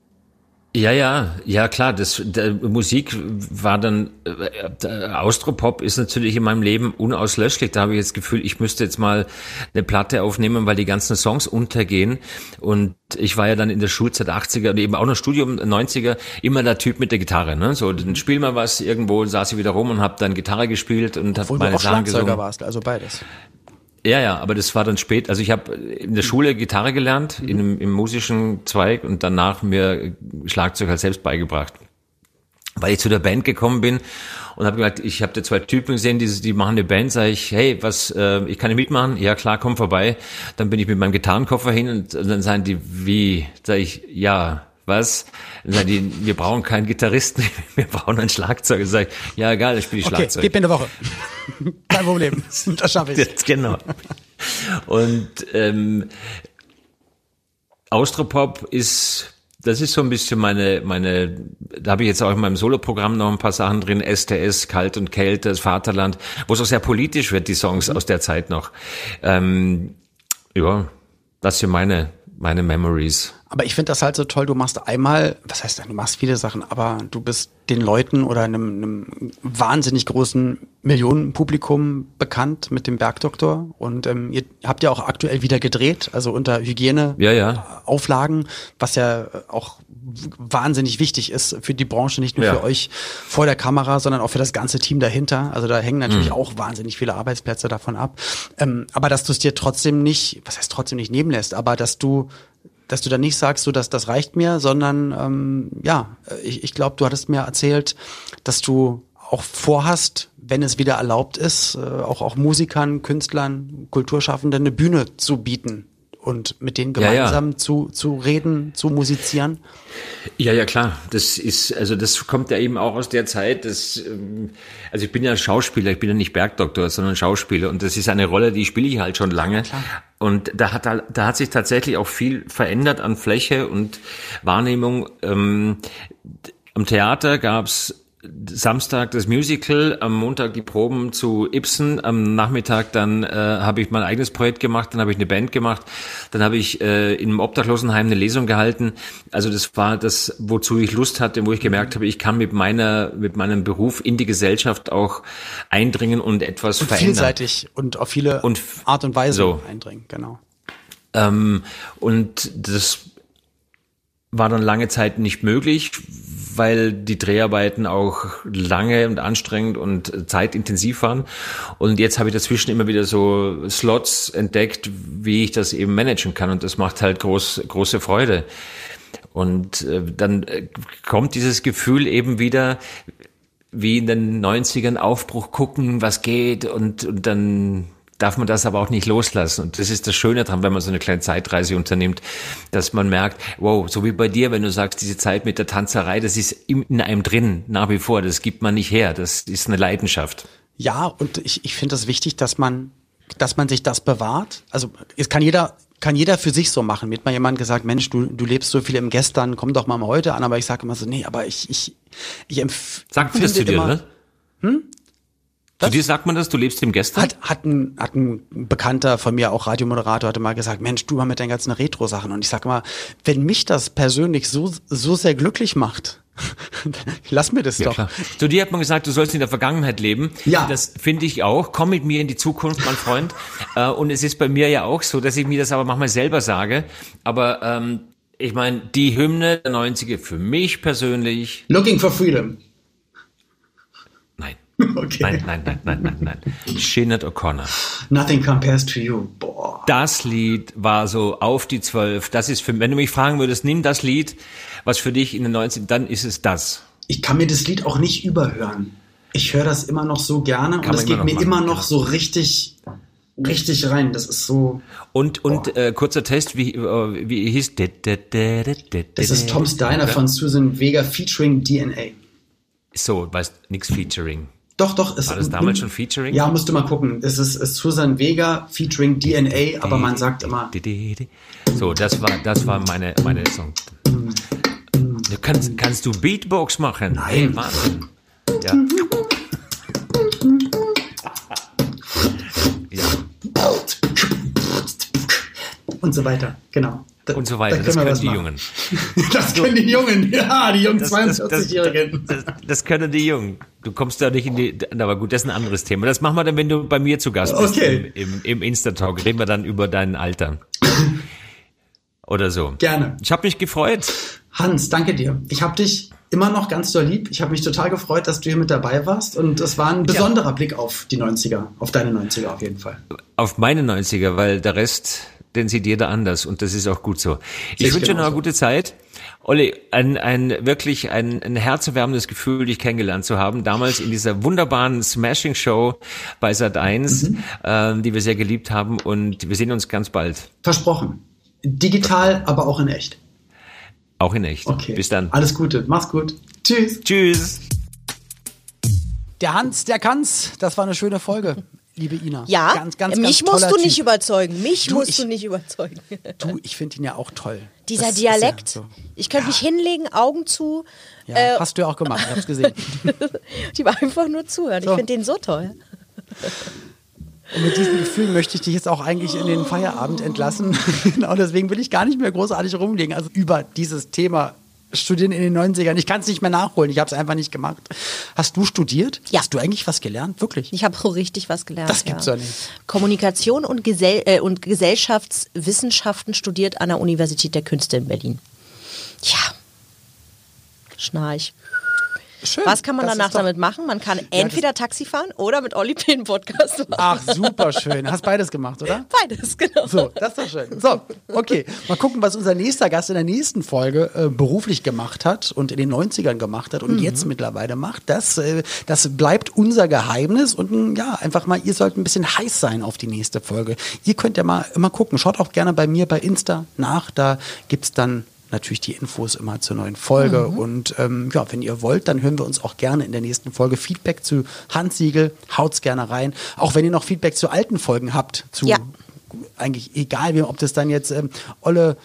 Speaker 4: Ja, ja, ja klar. Das der, Musik war dann äh, Austropop ist natürlich in meinem Leben unauslöschlich. Da habe ich jetzt das Gefühl, ich müsste jetzt mal eine Platte aufnehmen, weil die ganzen Songs untergehen. Und ich war ja dann in der Schulzeit 80er und eben auch noch Studium 90er immer der Typ mit der Gitarre. Ne? So, dann spiel mal was irgendwo, saß ich wieder rum und habe dann Gitarre gespielt und habe meine Sachen gesungen.
Speaker 2: warst, also beides.
Speaker 4: Ja, ja, aber das war dann spät. Also ich habe in der Schule Gitarre gelernt, mhm. in einem, im musischen Zweig und danach mir Schlagzeug halt selbst beigebracht. Weil ich zu der Band gekommen bin und habe gesagt, ich habe da zwei Typen gesehen, die, die machen eine Band, sage ich, hey, was, äh, ich kann nicht mitmachen? Ja klar, komm vorbei. Dann bin ich mit meinem Gitarrenkoffer hin und, und dann sagen die, wie? Sag ich, ja, was? Die, wir brauchen keinen Gitarristen, (laughs) wir brauchen einen Schlagzeuger. Sag ich, ja, egal, ich spiele ich okay, Schlagzeug.
Speaker 2: Gib mir eine Woche. Kein Problem. (laughs) Das schaffe ich.
Speaker 4: Das, genau. Und ähm, Austropop ist, das ist so ein bisschen meine, meine, da habe ich jetzt auch in meinem Soloprogramm noch ein paar Sachen drin, STS, Kalt und Kälte, das Vaterland, wo es auch sehr politisch wird, die Songs mhm. aus der Zeit noch. Ähm, ja, das sind meine, meine Memories.
Speaker 2: Aber ich finde das halt so toll, du machst einmal, was heißt, du machst viele Sachen, aber du bist den Leuten oder einem, einem wahnsinnig großen Millionenpublikum bekannt mit dem Bergdoktor. Und ähm, ihr habt ja auch aktuell wieder gedreht, also unter Hygieneauflagen, ja, ja. was ja auch wahnsinnig wichtig ist für die Branche, nicht nur ja. für euch vor der Kamera, sondern auch für das ganze Team dahinter. Also da hängen natürlich mhm. auch wahnsinnig viele Arbeitsplätze davon ab. Ähm, aber dass du es dir trotzdem nicht, was heißt trotzdem nicht nehmen lässt, aber dass du dass du dann nicht sagst, so dass das reicht mir, sondern ähm, ja, ich, ich glaube, du hattest mir erzählt, dass du auch vorhast, wenn es wieder erlaubt ist, äh, auch auch Musikern, Künstlern, Kulturschaffenden eine Bühne zu bieten und mit denen gemeinsam ja, ja. zu zu reden, zu musizieren.
Speaker 4: Ja, ja, klar. Das ist, also das kommt ja eben auch aus der Zeit, dass, ähm, also ich bin ja Schauspieler, ich bin ja nicht Bergdoktor, sondern Schauspieler und das ist eine Rolle, die spiele ich halt schon lange. Ja, und da hat, da hat sich tatsächlich auch viel verändert an Fläche und Wahrnehmung. Ähm, am Theater gab's Samstag das Musical, am Montag die Proben zu Ibsen, am Nachmittag dann äh, habe ich mein eigenes Projekt gemacht, dann habe ich eine Band gemacht, dann habe ich äh, in einem Obdachlosenheim eine Lesung gehalten. Also das war das, wozu ich Lust hatte, wo ich gemerkt habe, ich kann mit meiner mit meinem Beruf in die Gesellschaft auch eindringen und etwas und verändern.
Speaker 2: Vielseitig und auf viele und Art und Weise so. eindringen, genau.
Speaker 4: Ähm, und das war dann lange Zeit nicht möglich, weil die Dreharbeiten auch lange und anstrengend und zeitintensiv waren. Und jetzt habe ich dazwischen immer wieder so Slots entdeckt, wie ich das eben managen kann. Und das macht halt groß, große Freude. Und äh, dann äh, kommt dieses Gefühl eben wieder, wie in den 90ern Aufbruch gucken, was geht und, und dann darf man das aber auch nicht loslassen. Und das ist das Schöne dran, wenn man so eine kleine Zeitreise unternimmt, dass man merkt, wow, so wie bei dir, wenn du sagst, diese Zeit mit der Tanzerei, das ist in einem drin, nach wie vor, das gibt man nicht her, das ist eine Leidenschaft.
Speaker 2: Ja, und ich, ich finde es das wichtig, dass man, dass man sich das bewahrt. Also es kann jeder kann jeder für sich so machen. Mir hat mal jemand gesagt, Mensch, du, du lebst so viel im Gestern, komm doch mal, mal heute an. Aber ich sage immer so, nee, aber ich, ich, ich empfehle.
Speaker 4: Sag das zu dir, immer, ne? Hm? Zu dir sagt man das, du lebst im Gestern?
Speaker 2: Hat, hat, ein, hat ein Bekannter von mir, auch Radiomoderator, hatte mal gesagt, Mensch, du mal mit deinen ganzen Retro-Sachen. Und ich sag mal, wenn mich das persönlich so, so sehr glücklich macht, (laughs) lass mir das ja, doch. Klar.
Speaker 4: Zu dir hat man gesagt, du sollst in der Vergangenheit leben. Ja. Das finde ich auch. Komm mit mir in die Zukunft, mein Freund. (laughs) Äh, und es ist bei mir ja auch so, dass ich mir das aber manchmal selber sage. Aber ähm, ich meine, die Hymne der 90er für mich persönlich.
Speaker 2: Looking for Freedom. (laughs)
Speaker 4: Okay. Nein, nein, nein, nein, nein, nein. Sinead O'Connor.
Speaker 2: Nothing compares to you. Boah.
Speaker 4: Das Lied war so auf die Zwölf. Das ist für, wenn du mich fragen würdest, nimm das Lied, was für dich in den 90 dann ist es das.
Speaker 2: Ich kann mir das Lied auch nicht überhören. Ich höre das immer noch so gerne kann und es geht mir machen, immer noch so richtig richtig rein. Das ist so.
Speaker 4: Und und äh, kurzer Test, wie äh, wie hieß?
Speaker 2: Das ist Tom's Diner von Susan Vega featuring DNA.
Speaker 4: So, weißt nix featuring.
Speaker 2: Doch, doch.
Speaker 4: Es, War das damals schon Featuring?
Speaker 2: Ja, musst du mal gucken. Es ist, ist Susan Vega featuring DNA, aber man sagt immer.
Speaker 4: So, das war, das war meine, meine Song. Du kannst, kannst du Beatbox machen?
Speaker 2: Nein. Hey, Wahnsinn. Ja. und so weiter. Genau.
Speaker 4: Da, und so weiter. Da
Speaker 2: das können
Speaker 4: die Jungen. (laughs)
Speaker 2: das können die Jungen, ja, die jungen
Speaker 4: 42-Jährigen. Das, das, das, können die Jungen. Du kommst da nicht in die, aber gut, das ist ein anderes Thema. Das machen wir dann, wenn du bei mir zu Gast bist
Speaker 2: okay.
Speaker 4: im, im, im Insta-Talk. Reden wir dann über dein Alter. (coughs) Oder so.
Speaker 2: Gerne.
Speaker 4: Ich habe mich gefreut.
Speaker 2: Hans, danke dir. Ich habe dich immer noch ganz so lieb. Ich habe mich total gefreut, dass du hier mit dabei warst. Und es war ein besonderer ja. Blick auf die 90er, auf deine 90er auf jeden Fall.
Speaker 4: Auf meine 90er, weil der Rest den sieht jeder anders und das ist auch gut so. Ich, ich wünsche noch eine gute Zeit. Olli, ein, ein wirklich ein, ein herzerwärmendes Gefühl, dich kennengelernt zu haben. Damals in dieser wunderbaren Smashing-Show bei Sat 1, mhm. äh, die wir sehr geliebt haben und wir sehen uns ganz bald.
Speaker 2: Versprochen. Digital, aber auch in echt.
Speaker 4: Auch in echt.
Speaker 2: Okay.
Speaker 4: Bis dann.
Speaker 2: Alles Gute. Mach's gut. Tschüss.
Speaker 4: Tschüss.
Speaker 2: Der Hans, der kann's. Das war eine schöne Folge liebe Ina.
Speaker 3: Ja, ganz, ganz, mich ganz musst du nicht überzeugen. Mich du, musst ich, du nicht überzeugen.
Speaker 2: Du, ich finde ihn ja auch toll.
Speaker 3: Dieser das Dialekt. Ja so. Ich könnte ja. mich hinlegen, Augen zu.
Speaker 2: Ja, äh, hast du ja auch gemacht, ich hab's gesehen. (laughs)
Speaker 3: Die war einfach nur zuhören. So. Ich finde den so toll.
Speaker 2: Und mit diesem Gefühl möchte ich dich jetzt auch eigentlich in den Feierabend entlassen. (laughs) genau deswegen will ich gar nicht mehr großartig rumlegen. Also über dieses Thema studieren in den 90ern. Ich kann es nicht mehr nachholen. Ich habe es einfach nicht gemacht. Hast du studiert?
Speaker 3: Ja.
Speaker 2: Hast du eigentlich was gelernt? Wirklich?
Speaker 3: Ich habe so richtig was gelernt.
Speaker 2: Das gibt's ja, nicht.
Speaker 3: Kommunikation und, Gesell äh, und Gesellschaftswissenschaften studiert an der Universität der Künste in Berlin. Ja. Schnarch. Schön. Was kann man danach damit machen? Man kann entweder ja, Taxi fahren oder mit Olli P. einen Podcast machen.
Speaker 2: Ach, super schön. Hast beides gemacht, oder?
Speaker 3: Beides, genau.
Speaker 2: So, das ist doch schön. So, okay. Mal gucken, was unser nächster Gast in der nächsten Folge äh, beruflich gemacht hat und in den 90ern gemacht hat und mhm. jetzt mittlerweile macht. Das, äh, das bleibt unser Geheimnis und ja, einfach mal, ihr sollt ein bisschen heiß sein auf die nächste Folge. Ihr könnt ja mal, mal gucken. Schaut auch gerne bei mir bei Insta nach. Da gibt es dann natürlich die Infos immer zur neuen Folge. Mhm. Und ähm, ja, wenn ihr wollt, dann hören wir uns auch gerne in der nächsten Folge Feedback zu Handsiegel. Haut's gerne rein. Auch wenn ihr noch Feedback zu alten Folgen habt, zu ja. eigentlich egal, ob das dann jetzt ähm, Olle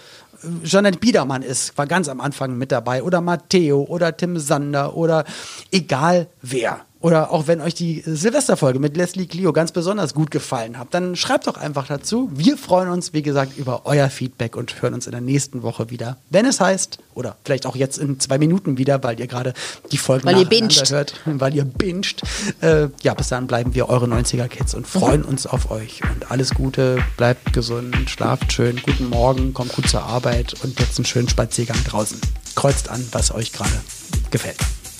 Speaker 2: äh, Jeanette Biedermann ist, war ganz am Anfang mit dabei, oder Matteo oder Tim Sander oder egal wer. Oder auch wenn euch die Silvesterfolge mit Leslie Clio ganz besonders gut gefallen hat, dann schreibt doch einfach dazu. Wir freuen uns, wie gesagt, über euer Feedback und hören uns in der nächsten Woche wieder, wenn es heißt, oder vielleicht auch jetzt in zwei Minuten wieder, weil ihr gerade die Folgen
Speaker 3: weil ihr
Speaker 2: hört, (laughs) weil ihr binscht. Äh, ja, bis dann bleiben wir eure 90er-Kids und freuen mhm. uns auf euch. Und alles Gute, bleibt gesund, schlaft schön, guten Morgen, kommt gut zur Arbeit und jetzt einen schönen Spaziergang draußen. Kreuzt an, was euch gerade gefällt.